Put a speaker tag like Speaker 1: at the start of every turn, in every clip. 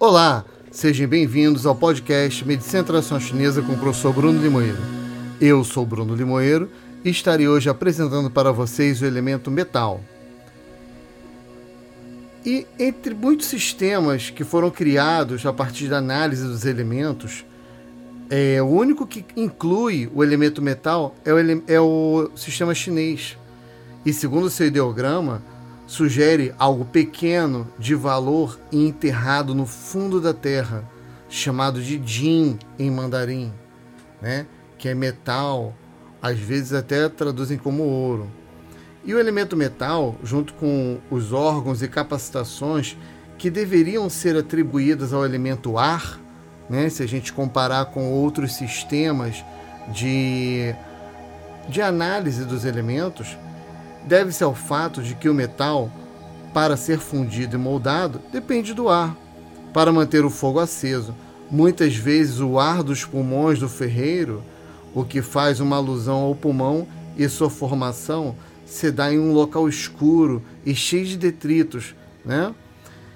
Speaker 1: Olá, sejam bem-vindos ao podcast Medicina Tradicional Chinesa com o professor Bruno Limoeiro. Eu sou Bruno Limoeiro e estarei hoje apresentando para vocês o elemento metal. E entre muitos sistemas que foram criados a partir da análise dos elementos, é, o único que inclui o elemento metal é o, é o sistema chinês. E segundo seu ideograma, sugere algo pequeno de valor e enterrado no fundo da terra, chamado de Jin em mandarim, né? que é metal, às vezes até traduzem como ouro. E o elemento metal, junto com os órgãos e capacitações que deveriam ser atribuídas ao elemento ar, né? se a gente comparar com outros sistemas de, de análise dos elementos, deve-se ao fato de que o metal, para ser fundido e moldado, depende do ar. Para manter o fogo aceso, muitas vezes o ar dos pulmões do ferreiro, o que faz uma alusão ao pulmão e sua formação se dá em um local escuro e cheio de detritos, né?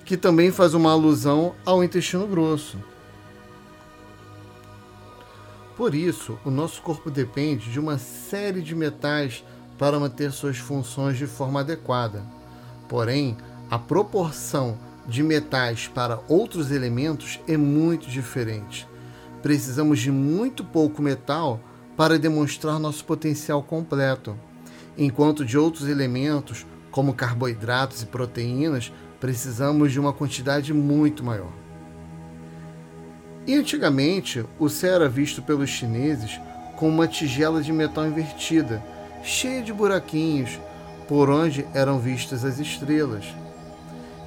Speaker 1: que também faz uma alusão ao intestino grosso. Por isso, o nosso corpo depende de uma série de metais para manter suas funções de forma adequada. Porém, a proporção de metais para outros elementos é muito diferente. Precisamos de muito pouco metal para demonstrar nosso potencial completo, enquanto de outros elementos, como carboidratos e proteínas, precisamos de uma quantidade muito maior. E antigamente, o céu era visto pelos chineses como uma tigela de metal invertida, cheia de buraquinhos, por onde eram vistas as estrelas.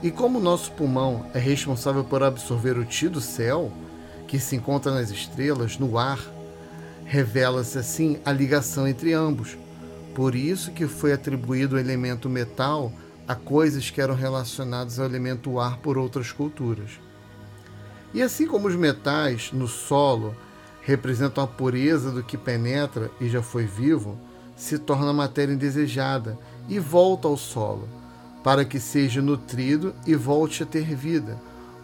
Speaker 1: E como nosso pulmão é responsável por absorver o ti do céu, que se encontra nas estrelas, no ar, revela-se assim a ligação entre ambos. Por isso que foi atribuído o elemento metal a coisas que eram relacionadas ao elemento ar por outras culturas. E assim como os metais no solo representam a pureza do que penetra e já foi vivo, se torna matéria indesejada e volta ao solo, para que seja nutrido e volte a ter vida,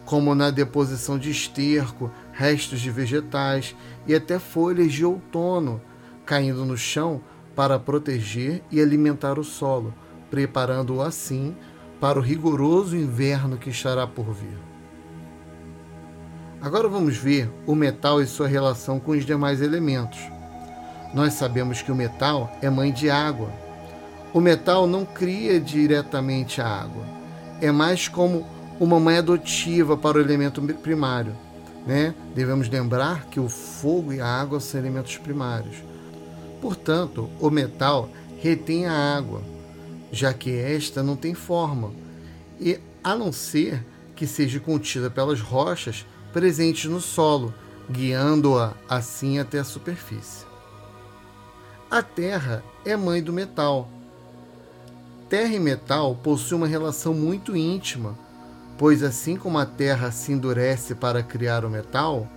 Speaker 1: como na deposição de esterco, restos de vegetais e até folhas de outono caindo no chão para proteger e alimentar o solo, preparando-o assim para o rigoroso inverno que estará por vir. Agora vamos ver o metal e sua relação com os demais elementos. Nós sabemos que o metal é mãe de água. O metal não cria diretamente a água. É mais como uma mãe adotiva para o elemento primário. Né? Devemos lembrar que o fogo e a água são elementos primários. Portanto, o metal retém a água, já que esta não tem forma, e a não ser que seja contida pelas rochas presentes no solo, guiando-a assim até a superfície. A terra é mãe do metal. Terra e metal possuem uma relação muito íntima, pois assim como a terra se endurece para criar o metal,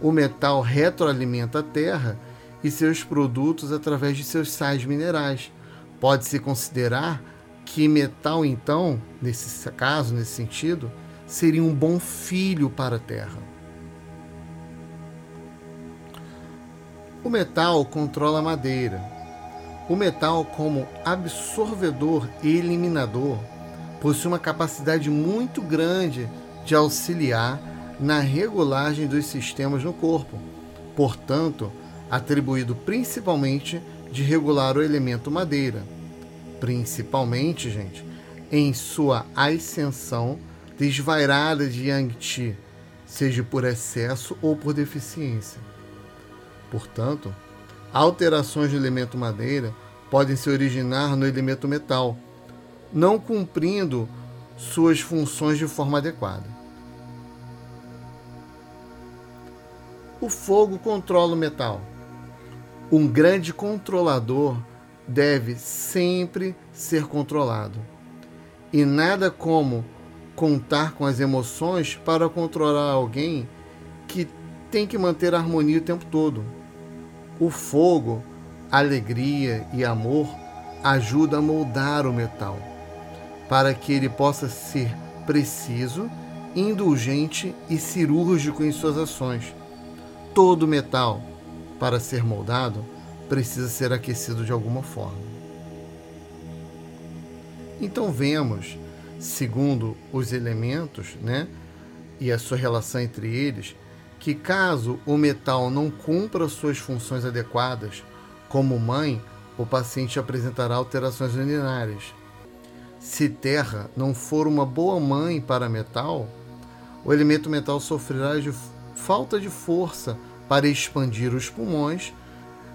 Speaker 1: o metal retroalimenta a terra e seus produtos através de seus sais minerais. Pode-se considerar que metal, então, nesse caso, nesse sentido, seria um bom filho para a terra. O metal controla a madeira. O metal, como absorvedor e eliminador, possui uma capacidade muito grande de auxiliar na regulagem dos sistemas no corpo, portanto, atribuído principalmente de regular o elemento madeira, principalmente, gente, em sua ascensão desvairada de Yang-Ti, seja por excesso ou por deficiência. Portanto, alterações do elemento madeira podem se originar no elemento metal, não cumprindo suas funções de forma adequada. O fogo controla o metal. Um grande controlador deve sempre ser controlado. E nada como contar com as emoções para controlar alguém que tem que manter a harmonia o tempo todo. O fogo, alegria e amor ajudam a moldar o metal, para que ele possa ser preciso indulgente e cirúrgico em suas ações. Todo metal, para ser moldado, precisa ser aquecido de alguma forma. Então vemos, segundo os elementos, né, e a sua relação entre eles, que caso o metal não cumpra suas funções adequadas, como mãe, o paciente apresentará alterações urinárias. Se terra não for uma boa mãe para metal, o elemento metal sofrerá de falta de força para expandir os pulmões,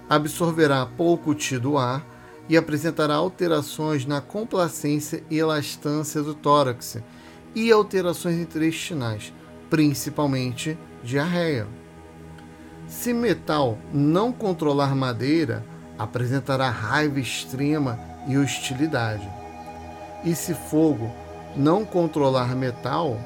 Speaker 1: absorverá pouco tido ar e apresentará alterações na complacência e elastância do tórax e alterações intestinais, principalmente diarreia. Se metal não controlar madeira, apresentará raiva extrema e hostilidade. E se fogo não controlar metal,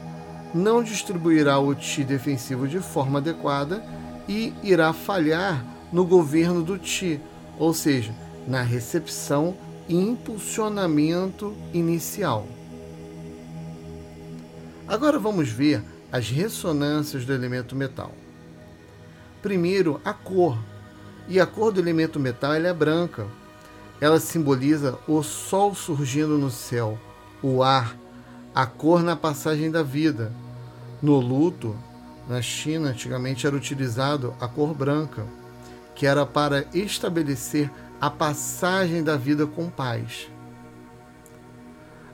Speaker 1: não distribuirá o Ti defensivo de forma adequada e irá falhar no governo do Ti, ou seja, na recepção e impulsionamento inicial. Agora vamos ver as ressonâncias do elemento metal. Primeiro, a cor. E a cor do elemento metal é branca. Ela simboliza o sol surgindo no céu, o ar, a cor na passagem da vida. No luto, na China, antigamente era utilizado a cor branca, que era para estabelecer a passagem da vida com paz.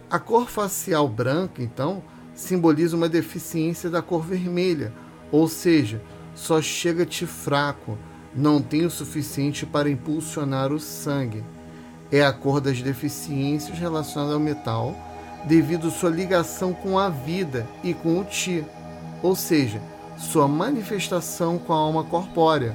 Speaker 1: A cor facial branca, então, simboliza uma deficiência da cor vermelha, ou seja, só chega-te fraco, não tem o suficiente para impulsionar o sangue. É a cor das deficiências relacionadas ao metal, devido sua ligação com a vida e com o ti, ou seja, sua manifestação com a alma corpórea.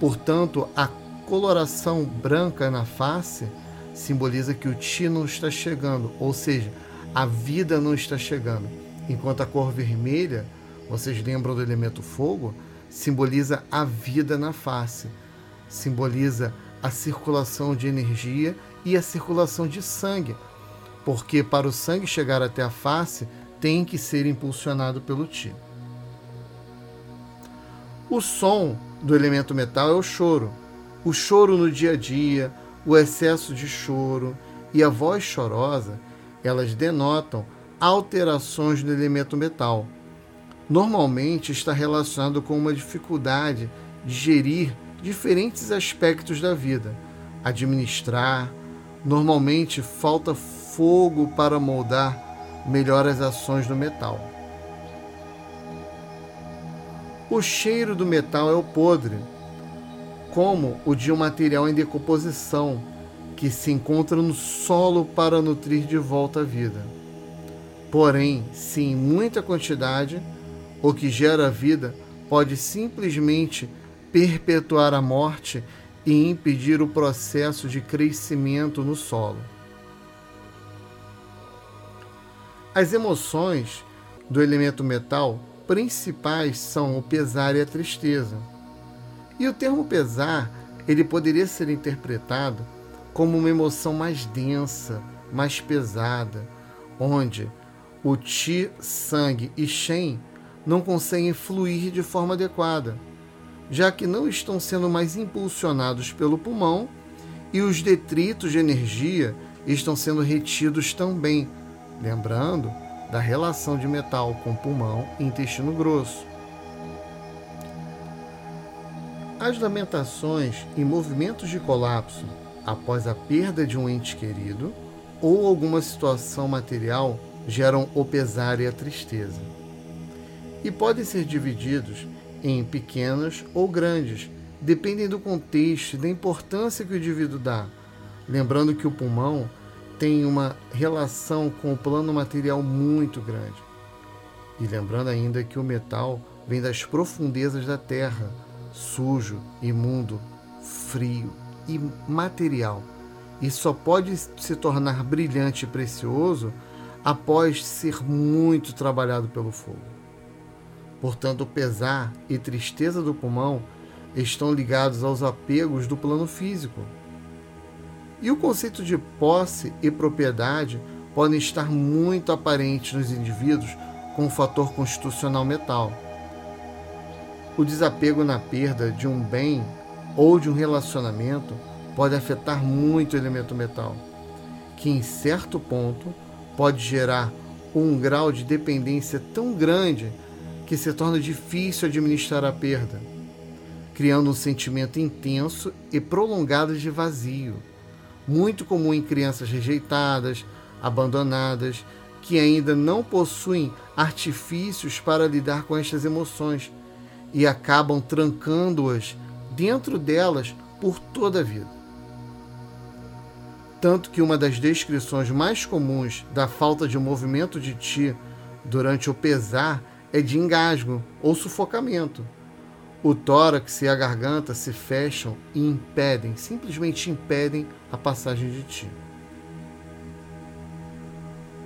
Speaker 1: Portanto, a coloração branca na face simboliza que o Ti não está chegando, ou seja, a vida não está chegando. Enquanto a cor vermelha, vocês lembram do elemento fogo, simboliza a vida na face, simboliza a circulação de energia e a circulação de sangue, porque para o sangue chegar até a face tem que ser impulsionado pelo Ti. O som do elemento metal é o choro, o choro no dia a dia, o excesso de choro e a voz chorosa, elas denotam alterações no elemento metal. Normalmente está relacionado com uma dificuldade de gerir diferentes aspectos da vida, administrar. Normalmente falta fogo para moldar melhor as ações do metal. O cheiro do metal é o podre, como o de um material em decomposição que se encontra no solo para nutrir de volta a vida. Porém, se em muita quantidade, o que gera vida pode simplesmente perpetuar a morte e impedir o processo de crescimento no solo. As emoções do elemento metal principais são o pesar e a tristeza. E o termo pesar, ele poderia ser interpretado como uma emoção mais densa, mais pesada, onde o Ti, sangue e Shen não conseguem fluir de forma adequada, já que não estão sendo mais impulsionados pelo pulmão e os detritos de energia estão sendo retidos também, lembrando da relação de metal com pulmão e intestino grosso. As lamentações e movimentos de colapso após a perda de um ente querido ou alguma situação material geram o pesar e a tristeza. E podem ser divididos em pequenas ou grandes, dependem do contexto e da importância que o indivíduo dá. Lembrando que o pulmão tem uma relação com o plano material muito grande. E lembrando ainda que o metal vem das profundezas da terra sujo, imundo, frio e material, e só pode se tornar brilhante e precioso após ser muito trabalhado pelo fogo. Portanto, o pesar e tristeza do pulmão estão ligados aos apegos do plano físico. E o conceito de posse e propriedade podem estar muito aparentes nos indivíduos com o fator constitucional metal. O desapego na perda de um bem ou de um relacionamento pode afetar muito o elemento metal, que em certo ponto pode gerar um grau de dependência tão grande que se torna difícil administrar a perda, criando um sentimento intenso e prolongado de vazio, muito comum em crianças rejeitadas, abandonadas, que ainda não possuem artifícios para lidar com estas emoções e acabam trancando-as dentro delas por toda a vida. Tanto que uma das descrições mais comuns da falta de movimento de ti durante o pesar é de engasgo ou sufocamento. O tórax e a garganta se fecham e impedem, simplesmente impedem a passagem de ti.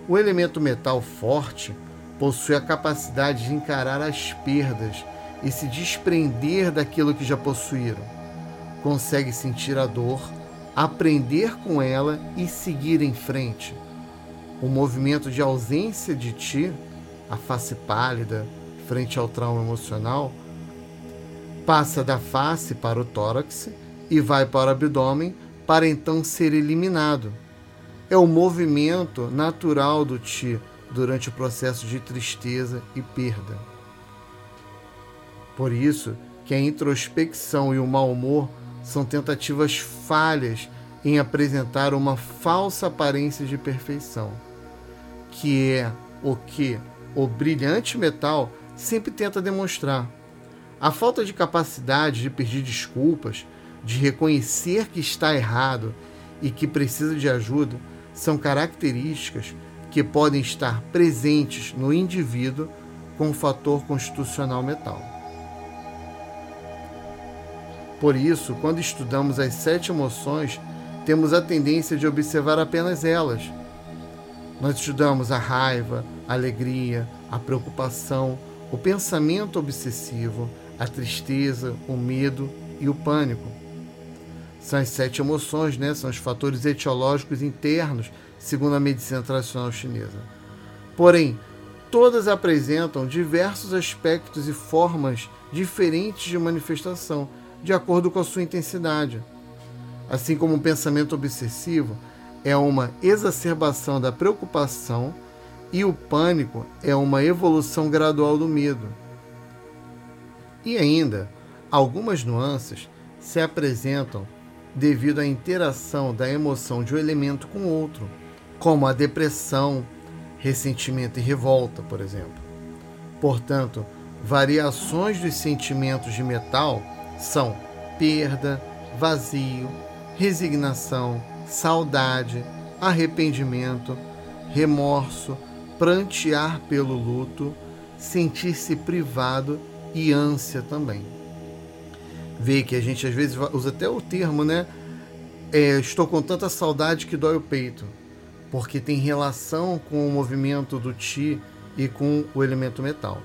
Speaker 1: O elemento metal forte possui a capacidade de encarar as perdas e se desprender daquilo que já possuíram. Consegue sentir a dor, aprender com ela e seguir em frente. O movimento de ausência de ti a face pálida frente ao trauma emocional, passa da face para o tórax e vai para o abdômen para então ser eliminado. É o movimento natural do Ti durante o processo de tristeza e perda. Por isso que a introspecção e o mau humor são tentativas falhas em apresentar uma falsa aparência de perfeição, que é o que o brilhante metal sempre tenta demonstrar. A falta de capacidade de pedir desculpas, de reconhecer que está errado e que precisa de ajuda são características que podem estar presentes no indivíduo com o fator constitucional metal. Por isso, quando estudamos as sete emoções, temos a tendência de observar apenas elas nós estudamos a raiva, a alegria, a preocupação, o pensamento obsessivo, a tristeza, o medo e o pânico. São as sete emoções, né? são os fatores etiológicos internos, segundo a medicina tradicional chinesa. Porém, todas apresentam diversos aspectos e formas diferentes de manifestação, de acordo com a sua intensidade. Assim como o pensamento obsessivo é uma exacerbação da preocupação e o pânico é uma evolução gradual do medo. E ainda, algumas nuances se apresentam devido à interação da emoção de um elemento com outro, como a depressão, ressentimento e revolta, por exemplo. Portanto, variações dos sentimentos de metal são perda, vazio, resignação, saudade, arrependimento, remorso, prantear pelo luto, sentir-se privado e ânsia também. Vê que a gente às vezes usa até o termo, né? É, estou com tanta saudade que dói o peito, porque tem relação com o movimento do Ti e com o elemento metal.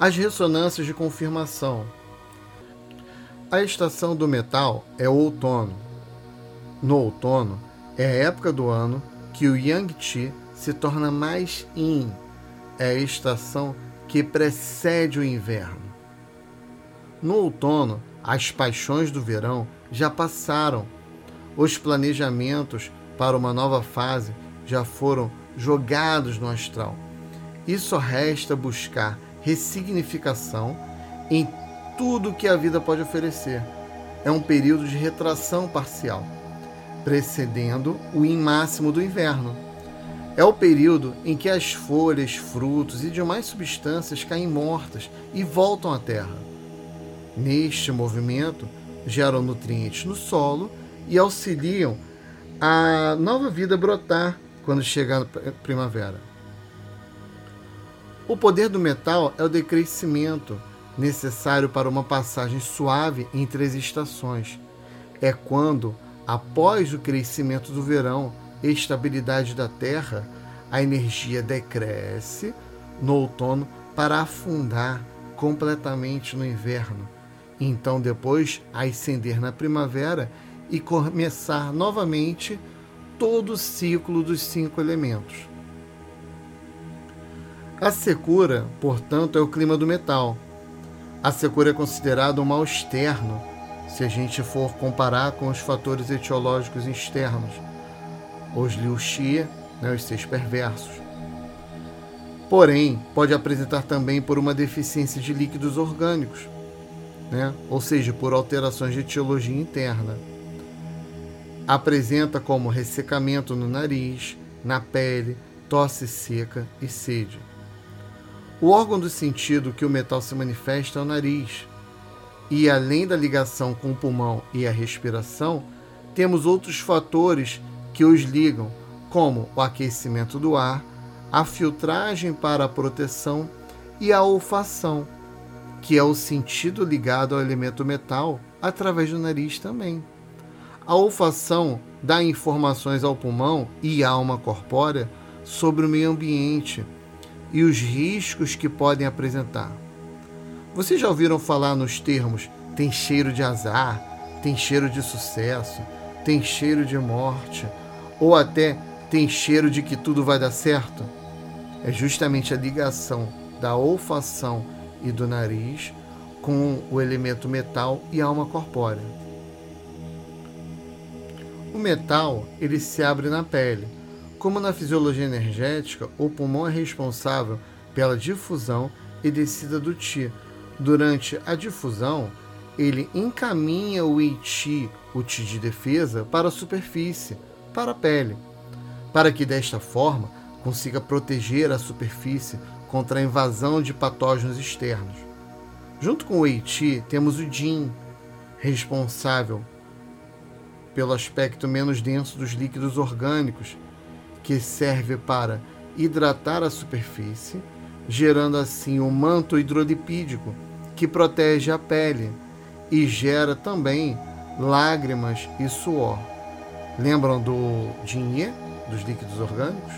Speaker 1: As ressonâncias de confirmação. A estação do metal é o outono, no outono, é a época do ano que o Yangtze se torna mais yin, é a estação que precede o inverno. No outono, as paixões do verão já passaram, os planejamentos para uma nova fase já foram jogados no astral. E só resta buscar ressignificação em tudo que a vida pode oferecer. É um período de retração parcial precedendo o in máximo do inverno. É o período em que as folhas, frutos e demais substâncias caem mortas e voltam à terra. Neste movimento, geram nutrientes no solo e auxiliam a nova vida brotar quando chega a primavera. O poder do metal é o decrescimento necessário para uma passagem suave entre as estações. É quando Após o crescimento do verão e estabilidade da terra, a energia decresce no outono para afundar completamente no inverno. Então, depois, ascender na primavera e começar novamente todo o ciclo dos cinco elementos. A secura, portanto, é o clima do metal. A secura é considerada um mal externo, se a gente for comparar com os fatores etiológicos externos, os liu xia, né, os seis perversos. Porém, pode apresentar também por uma deficiência de líquidos orgânicos, né, ou seja, por alterações de etiologia interna. Apresenta como ressecamento no nariz, na pele, tosse seca e sede. O órgão do sentido que o metal se manifesta é o nariz. E além da ligação com o pulmão e a respiração, temos outros fatores que os ligam, como o aquecimento do ar, a filtragem para a proteção e a olfação, que é o sentido ligado ao elemento metal através do nariz também. A olfação dá informações ao pulmão e à alma corpórea sobre o meio ambiente e os riscos que podem apresentar. Vocês já ouviram falar nos termos tem cheiro de azar, tem cheiro de sucesso, tem cheiro de morte, ou até tem cheiro de que tudo vai dar certo? É justamente a ligação da olfação e do nariz com o elemento metal e alma corpórea. O metal ele se abre na pele como na fisiologia energética, o pulmão é responsável pela difusão e descida do Ti. Durante a difusão, ele encaminha o Iti, o Ti de defesa, para a superfície, para a pele, para que desta forma consiga proteger a superfície contra a invasão de patógenos externos. Junto com o Eiti, temos o Din, responsável pelo aspecto menos denso dos líquidos orgânicos que serve para hidratar a superfície, gerando assim um manto hidrolipídico que protege a pele e gera também lágrimas e suor. Lembram do dinhe, dos líquidos orgânicos?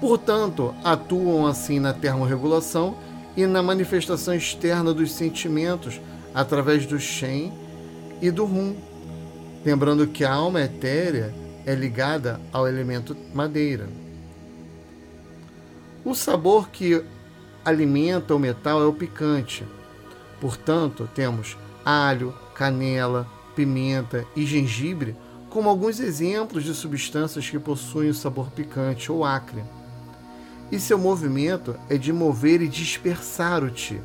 Speaker 1: Portanto, atuam assim na termorregulação e na manifestação externa dos sentimentos através do Shen e do Rum. Lembrando que a alma etérea é ligada ao elemento madeira. O sabor que alimenta o metal é o picante. Portanto, temos alho, canela, pimenta e gengibre como alguns exemplos de substâncias que possuem o sabor picante ou acre. E seu movimento é de mover e dispersar o ti.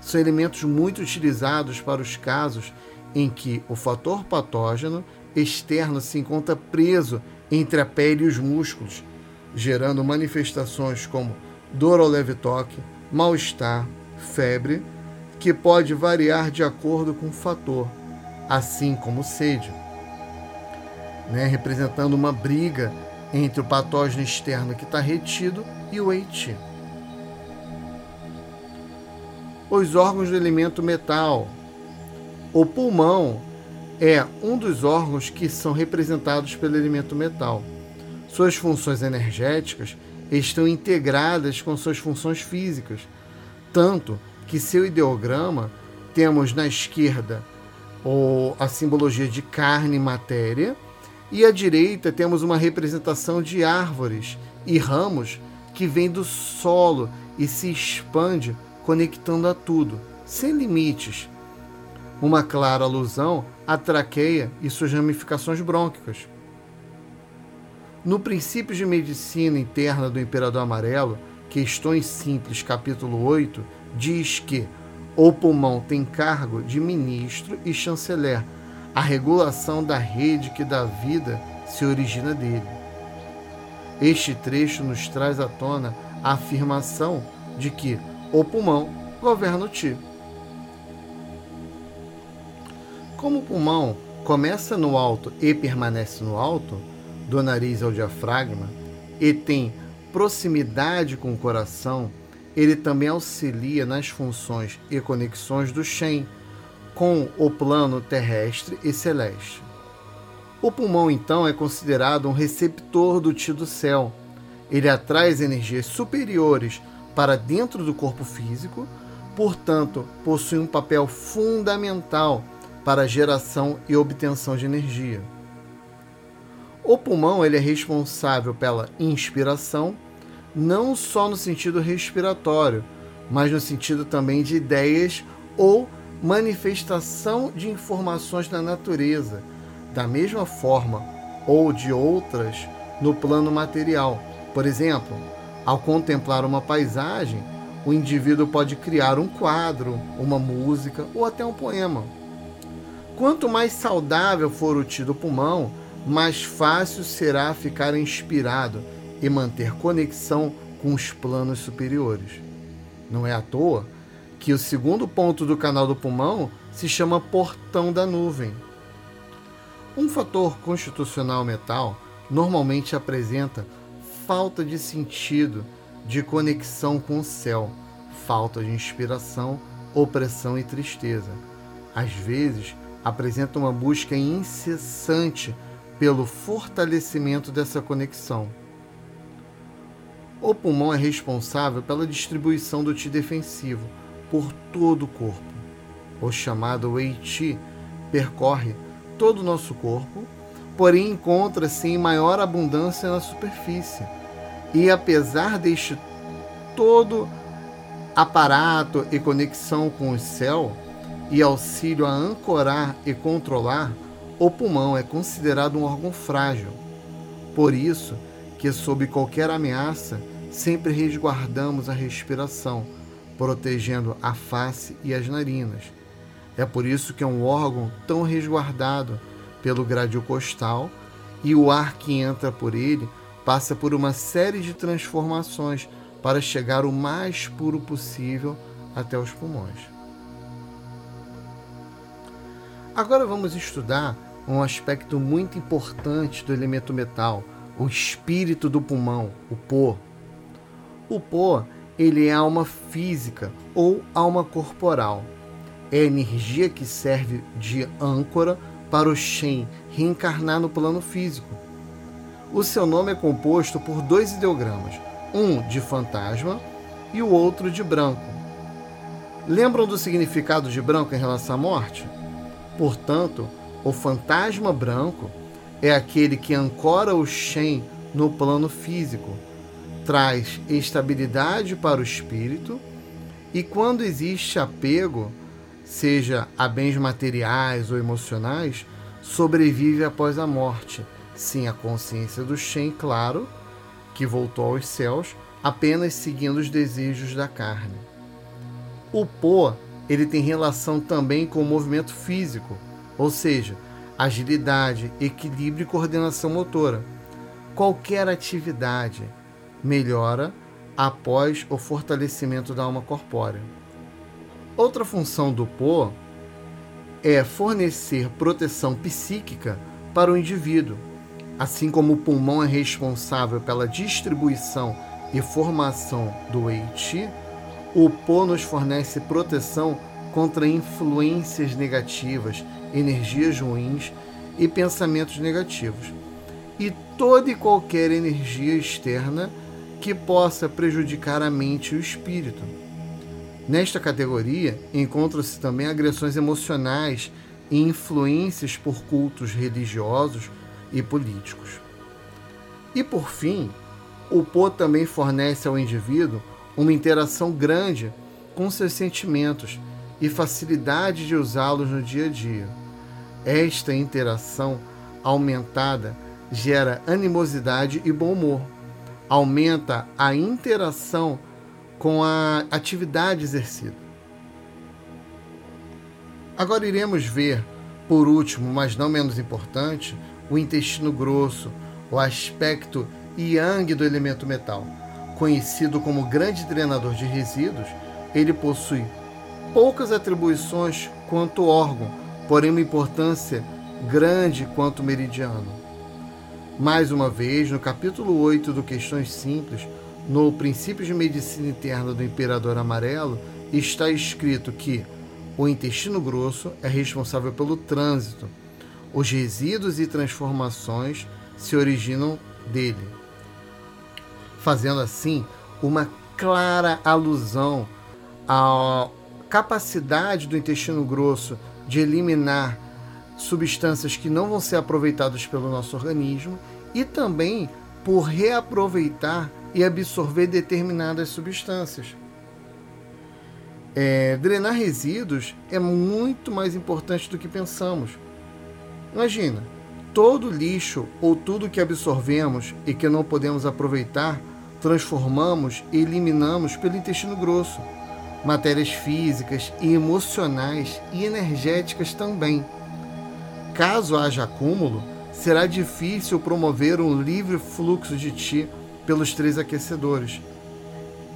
Speaker 1: São elementos muito utilizados para os casos em que o fator patógeno externo se encontra preso entre a pele e os músculos, gerando manifestações como dor ao leve toque, mal-estar, febre, que pode variar de acordo com o fator, assim como sede, né? representando uma briga entre o patógeno externo que está retido e o EIT. Os órgãos do elemento metal. O pulmão é um dos órgãos que são representados pelo elemento metal. Suas funções energéticas estão integradas com suas funções físicas, tanto que seu ideograma temos na esquerda o, a simbologia de carne e matéria, e à direita temos uma representação de árvores e ramos que vem do solo e se expande conectando a tudo, sem limites, uma clara alusão à traqueia e suas ramificações brônquicas. No Princípios de Medicina Interna do Imperador Amarelo, Questões Simples, capítulo 8, diz que o pulmão tem cargo de ministro e chanceler, a regulação da rede que dá vida se origina dele. Este trecho nos traz à tona a afirmação de que o pulmão governa o ti. Como o pulmão começa no alto e permanece no alto, do nariz ao diafragma, e tem proximidade com o coração, ele também auxilia nas funções e conexões do Shen com o plano terrestre e celeste. O pulmão, então, é considerado um receptor do Ti do céu. Ele atrai energias superiores para dentro do corpo físico, portanto, possui um papel fundamental para geração e obtenção de energia. O pulmão ele é responsável pela inspiração, não só no sentido respiratório, mas no sentido também de ideias ou manifestação de informações da natureza, da mesma forma ou de outras no plano material. Por exemplo, ao contemplar uma paisagem, o indivíduo pode criar um quadro, uma música ou até um poema. Quanto mais saudável for o tido pulmão, mais fácil será ficar inspirado e manter conexão com os planos superiores. Não é à toa que o segundo ponto do canal do pulmão se chama portão da nuvem. Um fator constitucional metal normalmente apresenta falta de sentido, de conexão com o céu, falta de inspiração, opressão e tristeza. Às vezes, apresenta uma busca incessante pelo fortalecimento dessa conexão. O pulmão é responsável pela distribuição do Ti defensivo por todo o corpo. O chamado Wei Qi percorre todo o nosso corpo, porém encontra-se em maior abundância na superfície. E apesar deste todo aparato e conexão com o céu e auxílio a ancorar e controlar, o pulmão é considerado um órgão frágil. Por isso que sob qualquer ameaça, sempre resguardamos a respiração, protegendo a face e as narinas. É por isso que é um órgão tão resguardado pelo grádio costal e o ar que entra por ele passa por uma série de transformações para chegar o mais puro possível até os pulmões. Agora vamos estudar um aspecto muito importante do elemento metal, o espírito do pulmão, o pó. O pó, ele é alma física ou alma corporal. É a energia que serve de âncora para o Shen reencarnar no plano físico. O seu nome é composto por dois ideogramas, um de fantasma e o outro de branco. Lembram do significado de branco em relação à morte? Portanto, o fantasma branco é aquele que ancora o Shen no plano físico, traz estabilidade para o espírito e quando existe apego, seja a bens materiais ou emocionais, sobrevive após a morte. Sim, a consciência do Shen, claro, que voltou aos céus, apenas seguindo os desejos da carne. O Po, ele tem relação também com o movimento físico, ou seja, agilidade, equilíbrio e coordenação motora. Qualquer atividade melhora após o fortalecimento da alma corpórea. Outra função do Po é fornecer proteção psíquica para o indivíduo, assim como o pulmão é responsável pela distribuição e formação do Eiti, o Po nos fornece proteção contra influências negativas, energias ruins e pensamentos negativos, e toda e qualquer energia externa que possa prejudicar a mente e o espírito. Nesta categoria encontram-se também agressões emocionais e influências por cultos religiosos e políticos. E por fim, o Po também fornece ao indivíduo uma interação grande com seus sentimentos e facilidade de usá-los no dia a dia. Esta interação aumentada gera animosidade e bom humor, aumenta a interação com a atividade exercida. Agora iremos ver, por último, mas não menos importante, o intestino grosso, o aspecto yang do elemento metal. Conhecido como grande drenador de resíduos, ele possui poucas atribuições quanto órgão, porém uma importância grande quanto meridiano. Mais uma vez, no capítulo 8 do Questões Simples, no Princípio de Medicina Interna do Imperador Amarelo, está escrito que o intestino grosso é responsável pelo trânsito. Os resíduos e transformações se originam dele, fazendo assim uma clara alusão à capacidade do intestino grosso de eliminar substâncias que não vão ser aproveitadas pelo nosso organismo e também por reaproveitar e absorver determinadas substâncias. É, drenar resíduos é muito mais importante do que pensamos. Imagina, todo lixo ou tudo que absorvemos e que não podemos aproveitar, transformamos e eliminamos pelo intestino grosso. Matérias físicas e emocionais e energéticas também. Caso haja acúmulo, será difícil promover um livre fluxo de ti pelos três aquecedores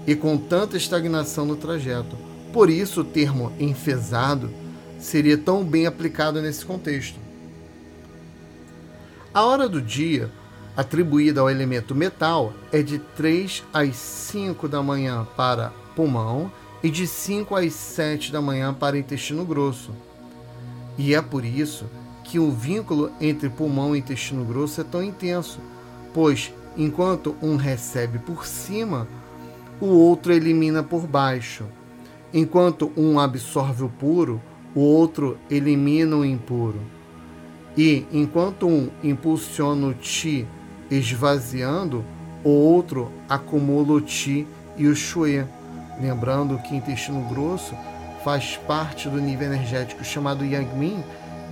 Speaker 1: e com tanta estagnação no trajeto por isso, o termo enfesado seria tão bem aplicado nesse contexto. A hora do dia atribuída ao elemento metal é de 3 às 5 da manhã para pulmão e de 5 às 7 da manhã para intestino grosso. E é por isso que o vínculo entre pulmão e intestino grosso é tão intenso, pois enquanto um recebe por cima, o outro elimina por baixo. Enquanto um absorve o puro, o outro elimina o impuro. E enquanto um impulsiona o ti esvaziando, o outro acumula o ti e o shuê. Lembrando que intestino grosso faz parte do nível energético chamado Yangmin,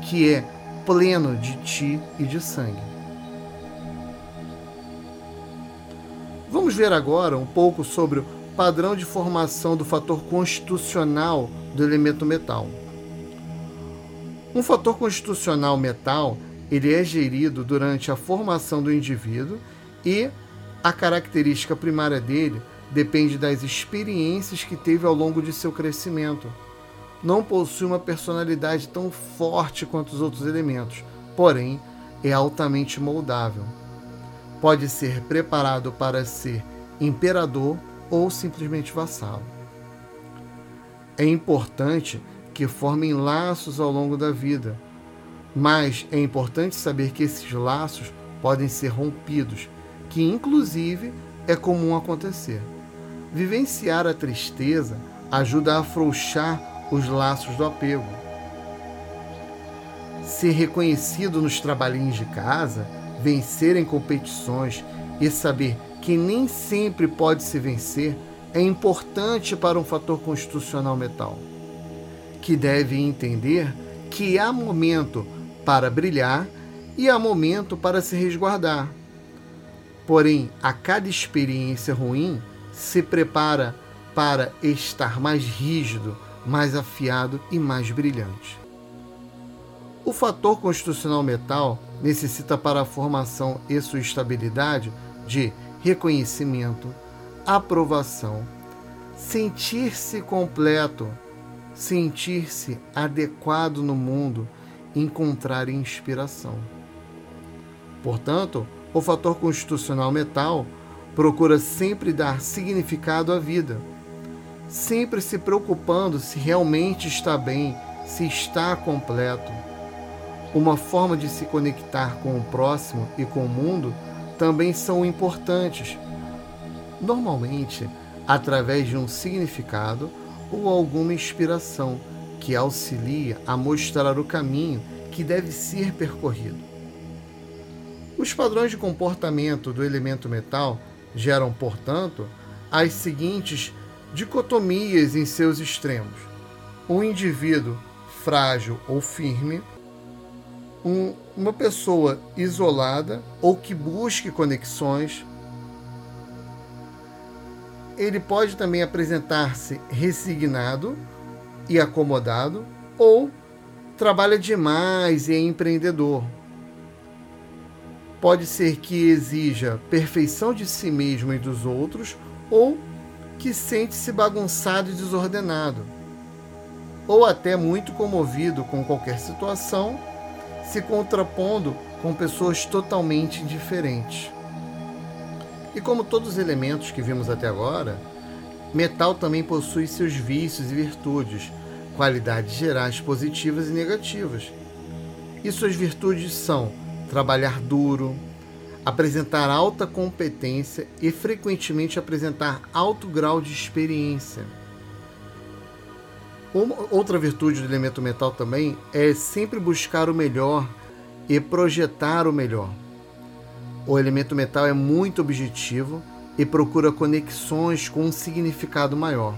Speaker 1: que é pleno de ti e de sangue. Vamos ver agora um pouco sobre o padrão de formação do fator constitucional do elemento metal. Um fator constitucional metal, ele é gerido durante a formação do indivíduo e a característica primária dele depende das experiências que teve ao longo de seu crescimento. Não possui uma personalidade tão forte quanto os outros elementos, porém é altamente moldável. Pode ser preparado para ser imperador ou simplesmente vassalo. É importante que formem laços ao longo da vida, mas é importante saber que esses laços podem ser rompidos, que inclusive é comum acontecer. Vivenciar a tristeza ajuda a afrouxar os laços do apego. Ser reconhecido nos trabalhinhos de casa, vencer em competições e saber que nem sempre pode se vencer, é importante para um fator constitucional metal, que deve entender que há momento para brilhar e há momento para se resguardar. Porém, a cada experiência ruim se prepara para estar mais rígido, mais afiado e mais brilhante. O fator constitucional metal necessita para a formação e sua estabilidade de reconhecimento, aprovação, sentir-se completo, sentir-se adequado no mundo, encontrar inspiração. Portanto, o fator constitucional metal procura sempre dar significado à vida, sempre se preocupando se realmente está bem, se está completo. Uma forma de se conectar com o próximo e com o mundo também são importantes, normalmente através de um significado ou alguma inspiração que auxilia a mostrar o caminho que deve ser percorrido. Os padrões de comportamento do elemento metal geram, portanto, as seguintes dicotomias em seus extremos: o indivíduo frágil ou firme, um, uma pessoa isolada ou que busque conexões. Ele pode também apresentar-se resignado e acomodado ou trabalha demais e é empreendedor. Pode ser que exija perfeição de si mesmo e dos outros ou que sente-se bagunçado e desordenado, ou até muito comovido com qualquer situação se contrapondo com pessoas totalmente diferentes. E como todos os elementos que vimos até agora, metal também possui seus vícios e virtudes, qualidades gerais positivas e negativas. E suas virtudes são trabalhar duro, apresentar alta competência e frequentemente apresentar alto grau de experiência. Uma, outra virtude do elemento metal também é sempre buscar o melhor e projetar o melhor. O elemento metal é muito objetivo, e procura conexões com um significado maior.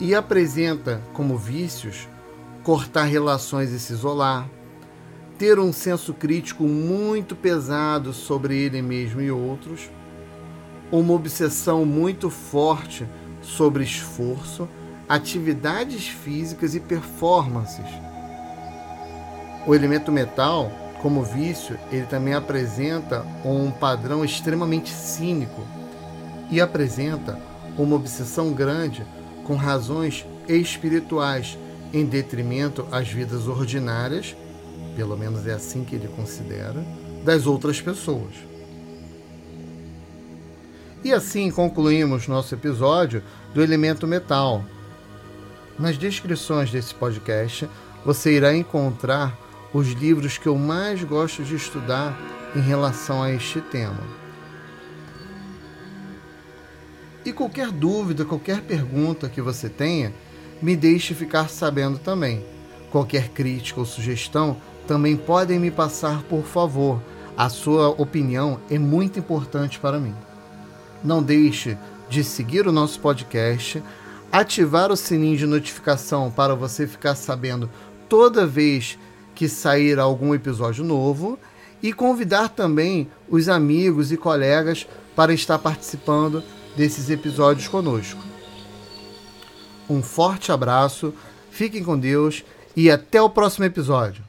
Speaker 1: E apresenta como vícios cortar relações e se isolar, ter um senso crítico muito pesado sobre ele mesmo e outros, uma obsessão muito forte sobre esforço, atividades físicas e performances. O elemento metal como vício, ele também apresenta um padrão extremamente cínico e apresenta uma obsessão grande com razões espirituais em detrimento às vidas ordinárias, pelo menos é assim que ele considera, das outras pessoas. E assim concluímos nosso episódio do elemento metal. Nas descrições desse podcast, você irá encontrar os livros que eu mais gosto de estudar em relação a este tema. E qualquer dúvida, qualquer pergunta que você tenha, me deixe ficar sabendo também. Qualquer crítica ou sugestão também podem me passar, por favor. A sua opinião é muito importante para mim. Não deixe de seguir o nosso podcast, ativar o sininho de notificação para você ficar sabendo toda vez que sair algum episódio novo e convidar também os amigos e colegas para estar participando desses episódios conosco. Um forte abraço, fiquem com Deus e até o próximo episódio.